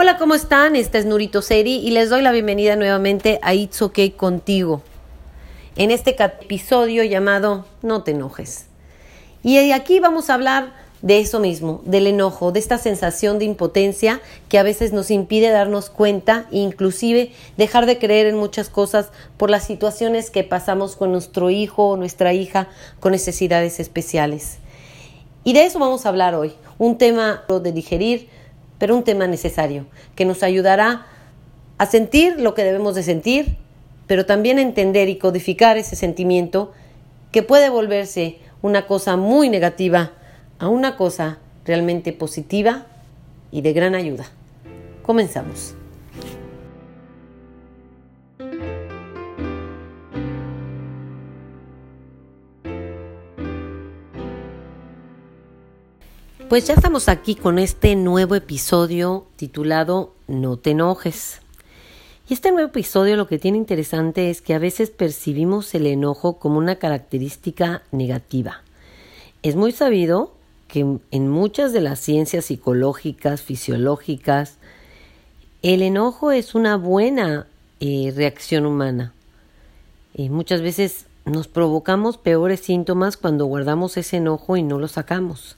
Hola, ¿cómo están? Esta es Nurito Seri y les doy la bienvenida nuevamente a It's Okay Contigo. En este episodio llamado No te enojes. Y aquí vamos a hablar de eso mismo, del enojo, de esta sensación de impotencia que a veces nos impide darnos cuenta e inclusive dejar de creer en muchas cosas por las situaciones que pasamos con nuestro hijo o nuestra hija con necesidades especiales. Y de eso vamos a hablar hoy, un tema de digerir, pero un tema necesario, que nos ayudará a sentir lo que debemos de sentir, pero también a entender y codificar ese sentimiento que puede volverse una cosa muy negativa a una cosa realmente positiva y de gran ayuda. Comenzamos. Pues ya estamos aquí con este nuevo episodio titulado No te enojes. Y este nuevo episodio lo que tiene interesante es que a veces percibimos el enojo como una característica negativa. Es muy sabido que en muchas de las ciencias psicológicas, fisiológicas, el enojo es una buena eh, reacción humana. Y muchas veces nos provocamos peores síntomas cuando guardamos ese enojo y no lo sacamos.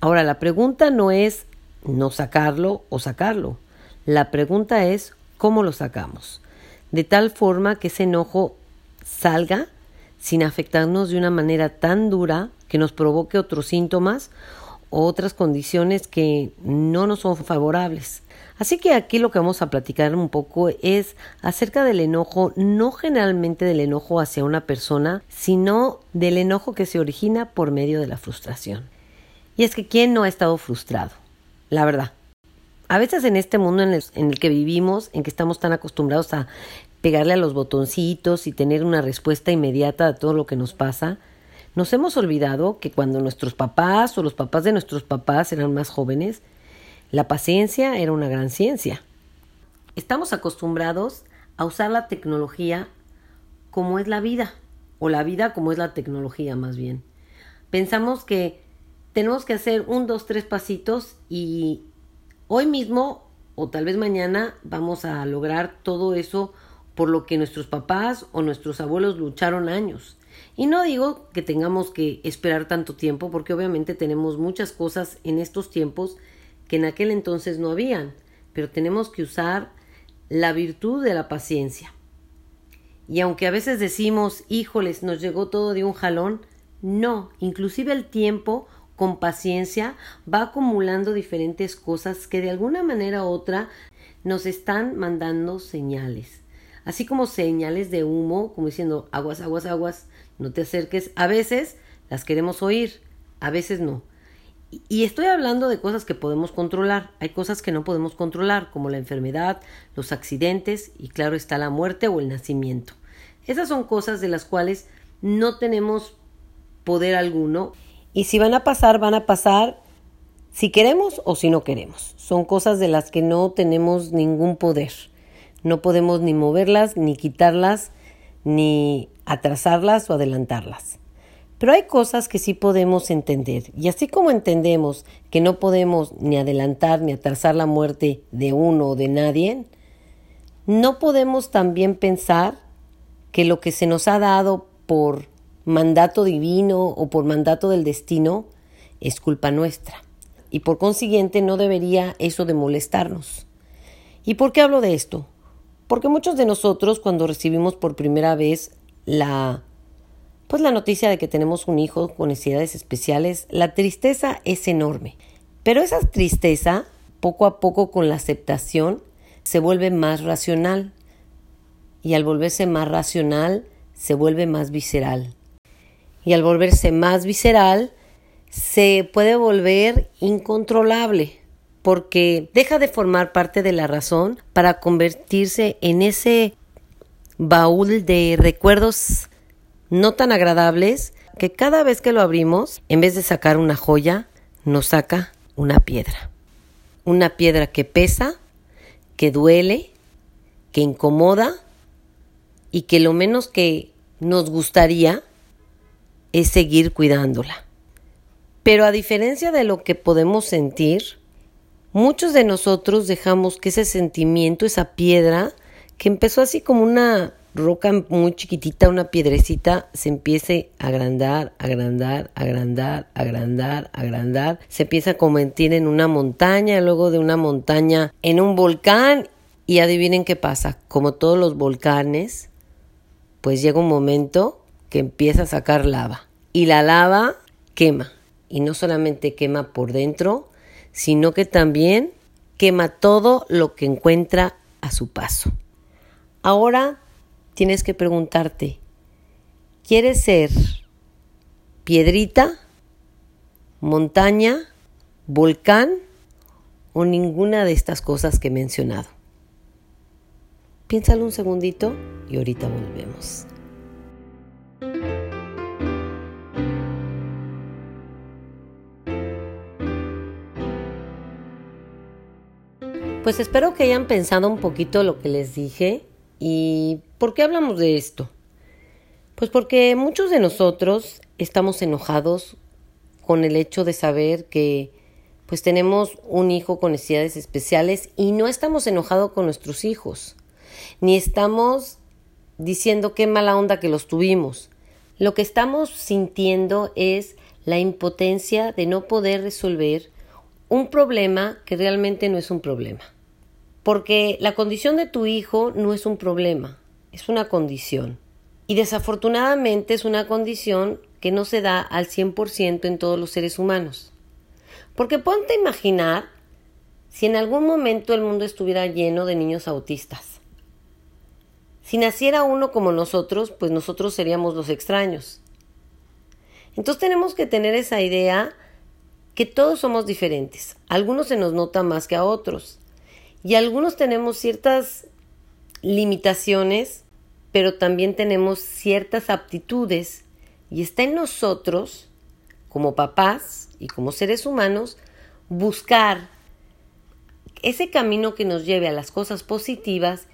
Ahora, la pregunta no es no sacarlo o sacarlo. La pregunta es cómo lo sacamos. De tal forma que ese enojo salga sin afectarnos de una manera tan dura que nos provoque otros síntomas o otras condiciones que no nos son favorables. Así que aquí lo que vamos a platicar un poco es acerca del enojo, no generalmente del enojo hacia una persona, sino del enojo que se origina por medio de la frustración. Y es que ¿quién no ha estado frustrado? La verdad. A veces en este mundo en el, que vivimos, en que estamos tan acostumbrados a pegarle a los botoncitos y tener una respuesta inmediata a todo lo que nos pasa, nos hemos olvidado que cuando nuestros papás o los papás de nuestros papás eran más jóvenes, la paciencia era una gran ciencia. Estamos acostumbrados a usar la tecnología como es la vida, o la vida como es la tecnología más bien. Pensamos que tenemos que hacer un, dos, tres pasitos y hoy mismo o tal vez mañana vamos a lograr todo eso por lo que nuestros papás o nuestros abuelos lucharon años. Y no digo que tengamos que esperar tanto tiempo porque obviamente tenemos muchas cosas en estos tiempos que en aquel entonces no habían, pero tenemos que usar la virtud de la paciencia. Y aunque a veces decimos, híjoles, nos llegó todo de un jalón, no, inclusive el tiempo con paciencia va acumulando diferentes cosas que de alguna manera u otra nos están mandando señales. Así como señales de humo, como diciendo aguas, aguas, aguas, no te acerques. A veces las queremos oír, a veces no. Y estoy hablando de cosas que podemos controlar. Hay cosas que no podemos controlar, como la enfermedad, los accidentes y claro está la muerte o el nacimiento. Esas son cosas de las cuales no tenemos poder alguno y si van a pasar, van a pasar si queremos o si no queremos. Son cosas de las que no tenemos ningún poder. No podemos ni moverlas, ni quitarlas, ni atrasarlas o adelantarlas. Pero hay cosas que sí podemos entender. Y así como entendemos que no podemos ni adelantar ni atrasar la muerte de uno o de nadie, no podemos también pensar que lo que se nos ha dado por mandato divino o por mandato del destino, es culpa nuestra. Y por consiguiente no debería eso de molestarnos. ¿Y por qué hablo de esto? Porque muchos de nosotros cuando recibimos por primera vez la pues la noticia de que tenemos un hijo con necesidades especiales, la tristeza es enorme. Pero esa tristeza, poco a poco con la aceptación, se vuelve más racional. Y al volverse más racional, se vuelve más visceral y al volverse más visceral, se puede volver incontrolable porque deja de formar parte de la razón para convertirse en ese baúl de recuerdos no tan agradables que cada vez que lo abrimos, en vez de sacar una joya, nos saca una piedra. Una piedra que pesa, que duele, que incomoda y que lo menos que nos gustaría es seguir cuidándola. Pero a diferencia de lo que podemos sentir, muchos de nosotros dejamos que ese sentimiento, esa piedra, que empezó así como una roca muy chiquitita, una piedrecita, se empiece a agrandar, agrandar, agrandar, agrandar, agrandar. Se empieza a convertir en una montaña, luego de una montaña en un volcán. Y adivinen qué pasa, como todos los volcanes, pues llega un momento que empieza a sacar lava. Y la lava quema. Y no solamente quema por dentro, sino que también quema todo lo que encuentra a su paso. Ahora tienes que preguntarte, ¿quieres ser piedrita, montaña, volcán o ninguna de estas cosas que he mencionado? Piénsalo un segundito y ahorita volvemos. Pues espero que hayan pensado un poquito lo que les dije ¿Y por qué hablamos de esto? Pues porque muchos de nosotros estamos enojados con el hecho de saber que pues tenemos un hijo con necesidades especiales y no estamos enojados con nuestros hijos, ni estamos diciendo qué mala onda que los tuvimos. Lo que estamos sintiendo es la impotencia de no poder resolver un problema que realmente no es un problema. Porque la condición de tu hijo no es un problema, es una condición. Y desafortunadamente es una condición que no se da al 100% en todos los seres humanos. Porque ponte a imaginar si en algún momento el mundo estuviera lleno de niños autistas. Si naciera uno como nosotros, pues nosotros seríamos los extraños. Entonces tenemos que tener esa idea que todos somos diferentes. algunos se nos nota más que a otros. Y algunos tenemos ciertas limitaciones, pero también tenemos ciertas aptitudes y está en nosotros, como papás y como seres humanos, buscar ese camino que nos lleve a las cosas positivas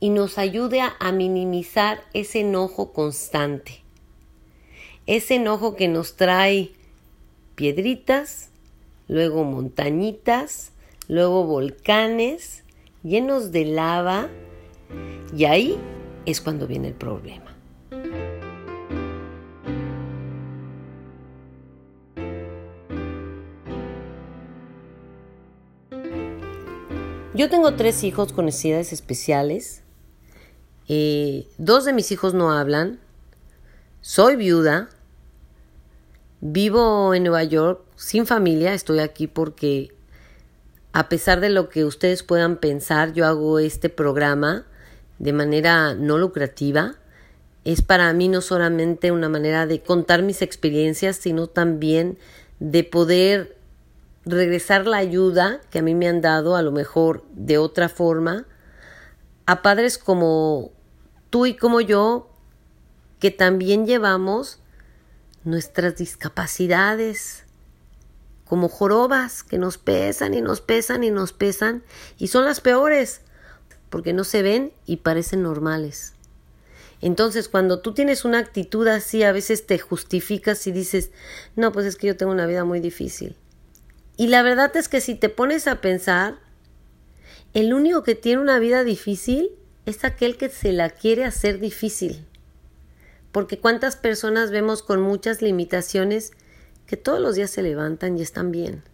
y nos ayude a, minimizar ese enojo constante. Ese enojo que nos trae piedritas, luego montañitas, luego volcanes llenos de lava y ahí es cuando viene el problema. Yo tengo tres hijos con necesidades especiales. Eh, dos de mis hijos no hablan. Soy viuda. Vivo en Nueva York sin familia. Estoy aquí porque a pesar de lo que ustedes puedan pensar, yo hago este programa de manera no lucrativa. Es para mí no solamente una manera de contar mis experiencias, sino también de poder regresar la ayuda que a mí me han dado, a lo mejor de otra forma, a padres como tú y como yo, que también llevamos nuestras discapacidades, como jorobas que nos pesan y nos pesan y nos pesan y son las peores porque no se ven y parecen normales. Entonces, cuando tú tienes una actitud así, a veces te justificas y dices, no, pues es que yo tengo una vida muy difícil. Y la verdad es que si te pones a pensar, el único que tiene una vida difícil es aquel que se la quiere hacer difícil. Porque cuántas personas vemos con muchas limitaciones que todos los días se levantan y están bien.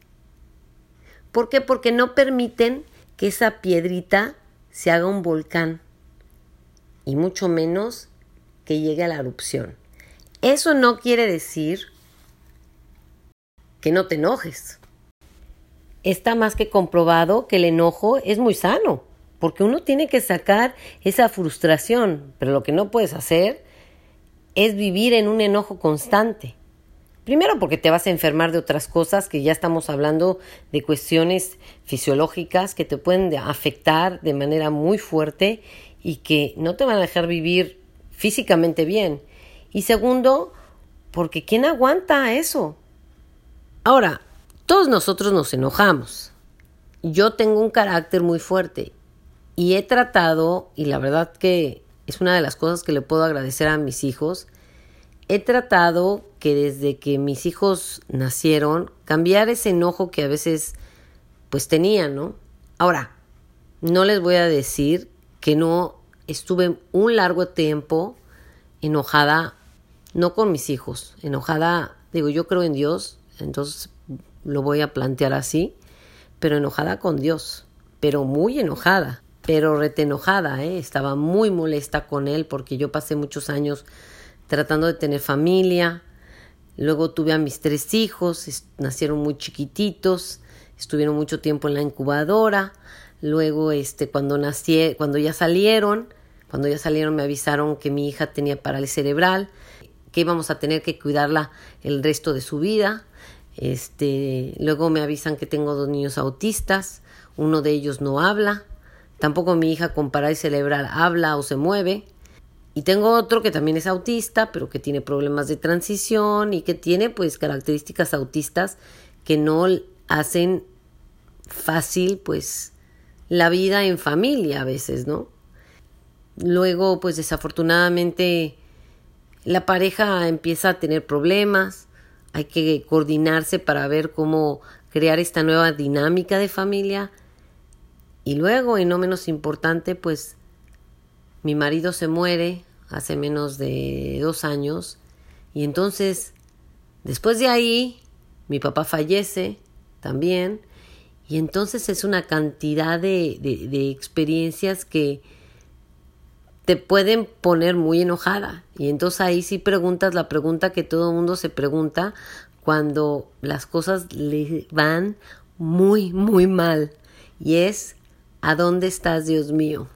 ¿Por qué? Porque no permiten que esa piedrita se haga un volcán y mucho menos que llegue a la erupción. Eso no quiere decir que no te enojes. Está más que comprobado que el enojo es muy sano, porque uno tiene que sacar esa frustración, pero lo que no puedes hacer es vivir en un enojo constante. Primero porque te vas a enfermar de otras cosas, que ya estamos hablando de cuestiones fisiológicas que te pueden afectar de manera muy fuerte y que no te van a dejar vivir físicamente bien. Y segundo, porque ¿quién aguanta eso? Ahora, todos nosotros nos enojamos. Yo tengo un carácter muy fuerte y he tratado, y la verdad que es una de las cosas que le puedo agradecer a mis hijos, he tratado que desde que mis hijos nacieron, cambiar ese enojo que a veces pues tenía, ¿no? Ahora, no les voy a decir que no estuve un largo tiempo enojada, no con mis hijos, enojada, digo, yo creo en Dios, entonces lo voy a plantear así, pero enojada con Dios, pero muy enojada, pero retenojada, ¿eh? estaba muy molesta con él porque yo pasé muchos años tratando de tener familia, luego tuve a mis tres hijos, nacieron muy chiquititos, estuvieron mucho tiempo en la incubadora, luego este cuando nací, cuando ya salieron, cuando ya salieron me avisaron que mi hija tenía parálisis cerebral, que íbamos a tener que cuidarla el resto de su vida. Este, luego me avisan que tengo dos niños autistas, uno de ellos no habla, tampoco mi hija con parálisis cerebral habla o se mueve. Y tengo otro que también es autista, pero que tiene problemas de transición y que tiene pues características autistas que no hacen fácil pues la vida en familia a veces, ¿no? Luego pues desafortunadamente la pareja empieza a tener problemas, hay que coordinarse para ver cómo crear esta nueva dinámica de familia. Y luego, y no menos importante, pues mi marido se muere hace menos de dos años. Y entonces, después de ahí, mi papá fallece también. Y entonces es una cantidad de, de, experiencias que, te pueden poner muy enojada. Y entonces ahí sí preguntas la pregunta que todo el mundo se pregunta cuando las cosas le van muy, muy mal. Y es, ¿a dónde estás, Dios mío?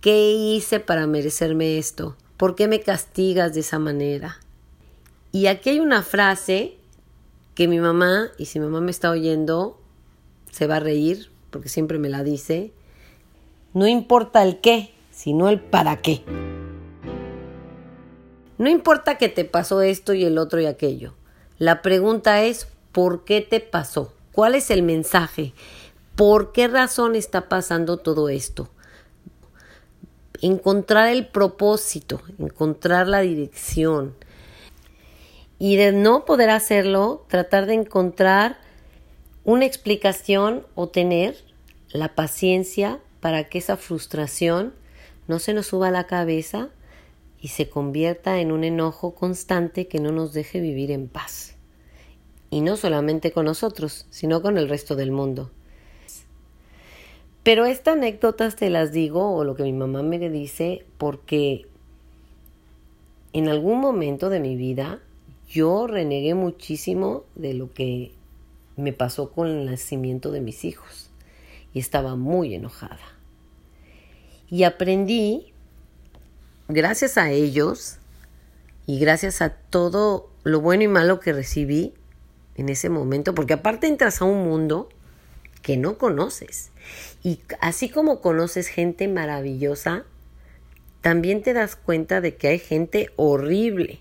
¿Qué hice para merecerme esto? ¿Por qué me castigas de esa manera? Y aquí hay una frase que mi mamá, y si mi mamá me está oyendo, se va a reír, porque siempre me la dice, no importa el qué, sino el para qué. No importa que te pasó esto y el otro y aquello. La pregunta es, ¿por qué te pasó? ¿Cuál es el mensaje? ¿Por qué razón está pasando todo esto? Encontrar el propósito, encontrar la dirección. Y de no poder hacerlo, tratar de encontrar una explicación o tener la paciencia para que esa frustración no se nos suba a la cabeza y se convierta en un enojo constante que no nos deje vivir en paz. Y no solamente con nosotros, sino con el resto del mundo. Pero estas anécdotas te las digo, o lo que mi mamá me dice, porque en algún momento de mi vida yo renegué muchísimo de lo que me pasó con el nacimiento de mis hijos y estaba muy enojada. Y aprendí, gracias a ellos y gracias a todo lo bueno y malo que recibí en ese momento, porque aparte entras a un mundo que no conoces. Y así como conoces gente maravillosa, también te das cuenta de que hay gente horrible.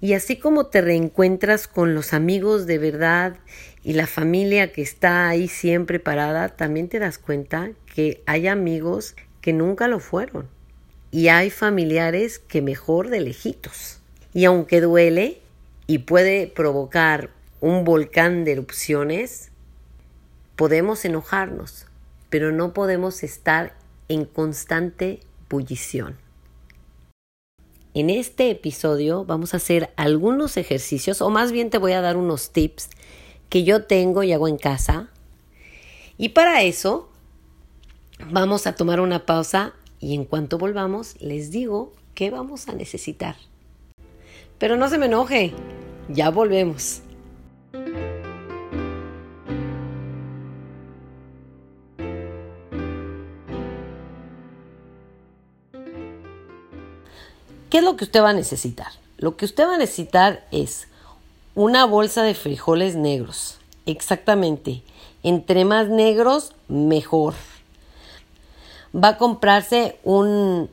Y así como te reencuentras con los amigos de verdad y la familia que está ahí siempre parada, también te das cuenta que hay amigos que nunca lo fueron. Y hay familiares que mejor de lejitos. Y aunque duele y puede provocar un volcán de erupciones, podemos enojarnos, pero no podemos estar en constante bullición. En este episodio vamos a hacer algunos ejercicios, o más bien te voy a dar unos tips que yo tengo y hago en casa. Y para eso vamos a tomar una pausa y en cuanto volvamos les digo qué vamos a necesitar. Pero no se me enoje, ya volvemos. ¿Qué es lo que usted va a necesitar? Lo que usted va a necesitar es una bolsa de frijoles negros. Exactamente. Entre más negros, mejor. Va a comprarse un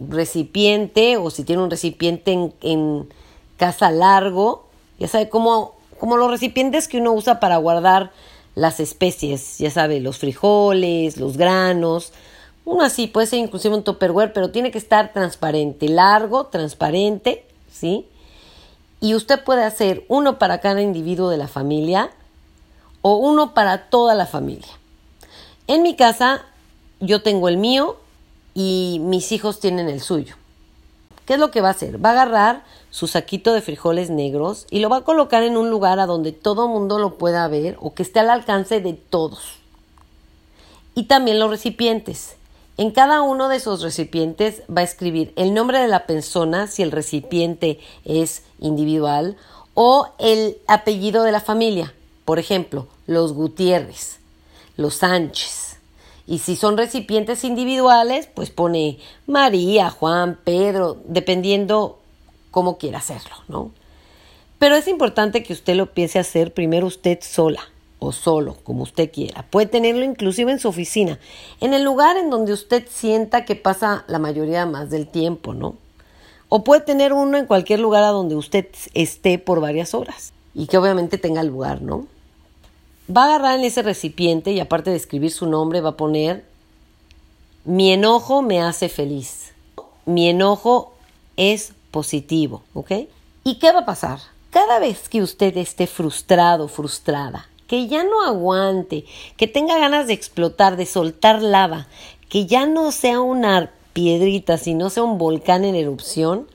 recipiente o si tiene un recipiente en, casa largo, ya sabe, como, como los recipientes que uno usa para guardar las especies, ya sabe, los frijoles, los granos, uno así, puede ser inclusive un tupperware, pero tiene que estar transparente, largo, transparente, ¿sí? Y usted puede hacer uno para cada individuo de la familia o uno para toda la familia. En mi casa yo tengo el mío y mis hijos tienen el suyo. ¿Qué es lo que va a hacer? Va a agarrar su saquito de frijoles negros y lo va a colocar en un lugar a donde todo mundo lo pueda ver o que esté al alcance de todos. Y también los recipientes. En cada uno de esos recipientes va a escribir el nombre de la persona si el recipiente es individual o el apellido de la familia. Por ejemplo, los Gutiérrez, los Sánchez. Y si son recipientes individuales, pues pone María, Juan, Pedro, dependiendo cómo quiera hacerlo, ¿no? Pero es importante que usted lo a hacer primero usted sola o solo, como usted quiera. Puede tenerlo inclusive en su oficina, en el lugar en donde usted sienta que pasa la mayoría más del tiempo, ¿no? O puede tener uno en cualquier lugar a donde usted esté por varias horas y que obviamente tenga lugar, ¿no? Va a agarrar en ese recipiente y aparte de escribir su nombre va a poner mi enojo me hace feliz. Mi enojo es positivo, ¿ok? ¿Y qué va a pasar? Cada vez que usted esté frustrado, frustrada, que ya no aguante, que tenga ganas de explotar, de soltar lava, que ya no sea una piedrita, sino sea un volcán en erupción,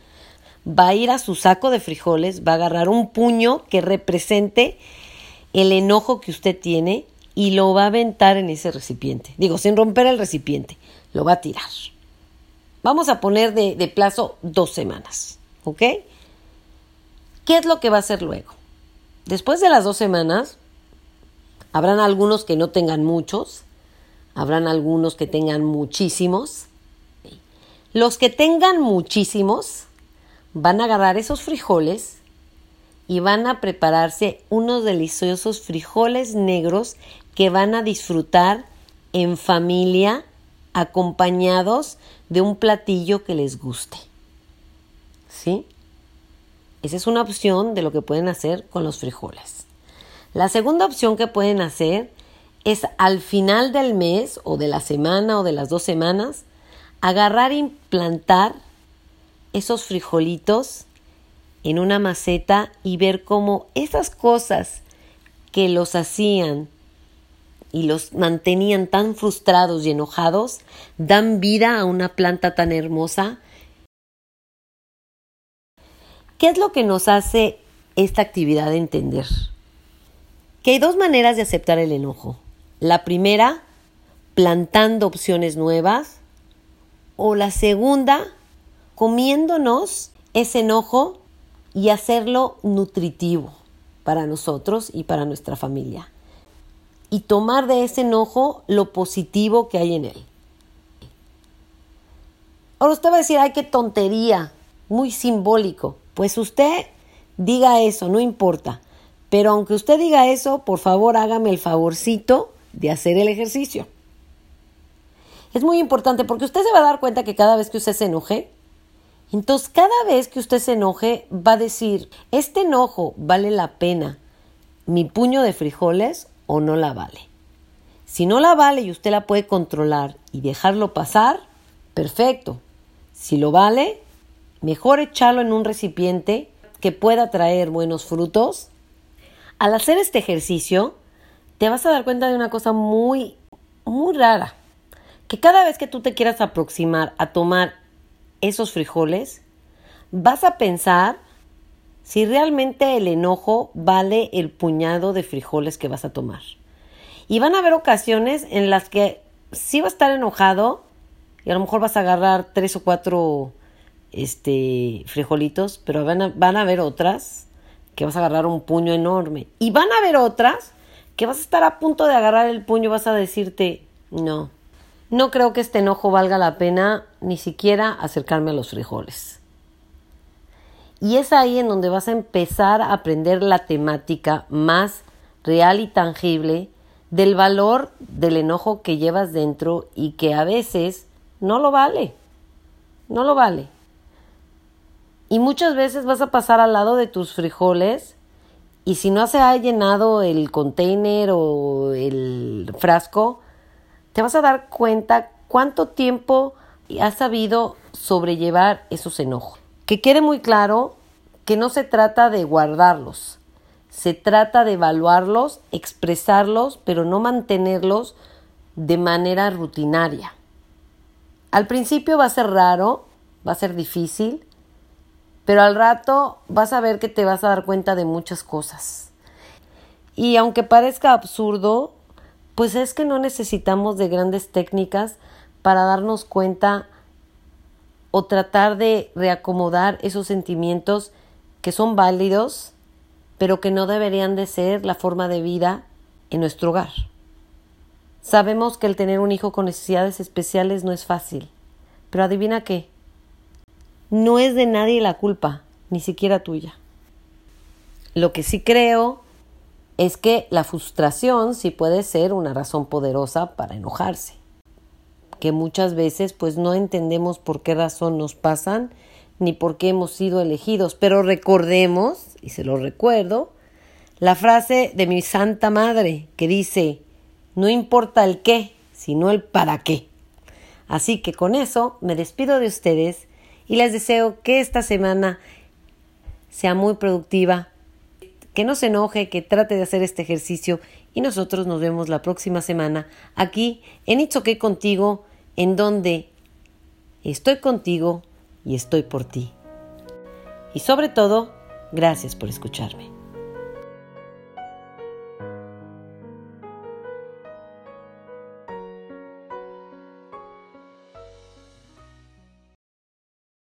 va a ir a su saco de frijoles, va a agarrar un puño que represente el enojo que usted tiene y lo va a aventar en ese recipiente. Digo, sin romper el recipiente, lo va a tirar. Vamos a poner de, de plazo dos semanas, ¿ok? ¿Qué es lo que va a hacer luego? Después de las dos semanas, habrán algunos que no tengan muchos, habrán algunos que tengan muchísimos, los que tengan muchísimos van a agarrar esos frijoles y van a prepararse unos deliciosos frijoles negros que van a disfrutar en familia acompañados de un platillo que les guste. ¿Sí? Esa es una opción de lo que pueden hacer con los frijoles. La segunda opción que pueden hacer es al final del mes o de la semana o de las dos semanas agarrar e implantar esos frijolitos en una maceta y ver cómo esas cosas que los hacían y los mantenían tan frustrados y enojados dan vida a una planta tan hermosa. ¿Qué es lo que nos hace esta actividad de entender? Que hay dos maneras de aceptar el enojo. La primera, plantando opciones nuevas o la segunda, comiéndonos ese enojo y hacerlo nutritivo para nosotros y para nuestra familia. Y tomar de ese enojo lo positivo que hay en él. Ahora usted va a decir, ay, qué tontería, muy simbólico. Pues usted diga eso, no importa. Pero aunque usted diga eso, por favor hágame el favorcito de hacer el ejercicio. Es muy importante porque usted se va a dar cuenta que cada vez que usted se enoje, entonces cada vez que usted se enoje va a decir, ¿este enojo vale la pena mi puño de frijoles o no la vale? Si no la vale y usted la puede controlar y dejarlo pasar, perfecto. Si lo vale, mejor echarlo en un recipiente que pueda traer buenos frutos. Al hacer este ejercicio, te vas a dar cuenta de una cosa muy, muy rara que cada vez que tú te quieras aproximar a tomar esos frijoles, vas a pensar si realmente el enojo vale el puñado de frijoles que vas a tomar. Y van a haber ocasiones en las que sí va a estar enojado y a lo mejor vas a agarrar tres o cuatro este, frijolitos, pero van a, van a haber otras que vas a agarrar un puño enorme. Y van a haber otras que vas a estar a punto de agarrar el puño y vas a decirte, no, no creo que este enojo valga la pena ni siquiera acercarme a los frijoles. Y es ahí en donde vas a empezar a aprender la temática más real y tangible del valor del enojo que llevas dentro y que a veces no lo vale. No lo vale. Y muchas veces vas a pasar al lado de tus frijoles y si no se ha llenado el container o el frasco, te vas a dar cuenta cuánto tiempo has sabido sobrellevar esos enojos. Que quede muy claro que no se trata de guardarlos, Se trata de evaluarlos, expresarlos, pero no mantenerlos de manera rutinaria. Al principio va a ser raro, va a ser difícil, pero al rato vas a ver que te vas a dar cuenta de muchas cosas. Y aunque parezca absurdo, pues es que no necesitamos de grandes técnicas para darnos cuenta o tratar de reacomodar esos sentimientos que son válidos pero que no deberían de ser la forma de vida en nuestro hogar. Sabemos que el tener un hijo con necesidades especiales no es fácil, pero adivina qué, no es de nadie la culpa, ni siquiera tuya. Lo que sí creo es que la frustración sí puede ser una razón poderosa para enojarse, que muchas veces pues no entendemos por qué razón nos pasan ni por qué hemos sido elegidos, pero recordemos, y se lo recuerdo, la frase de mi Santa Madre que dice, no importa el qué, sino el para qué. Así que con eso me despido de ustedes y les deseo que esta semana sea muy productiva, que no se enoje, que trate de hacer este ejercicio y nosotros nos vemos la próxima semana aquí en It's Okay contigo, en donde estoy contigo y estoy por ti. Y sobre todo, gracias por escucharme.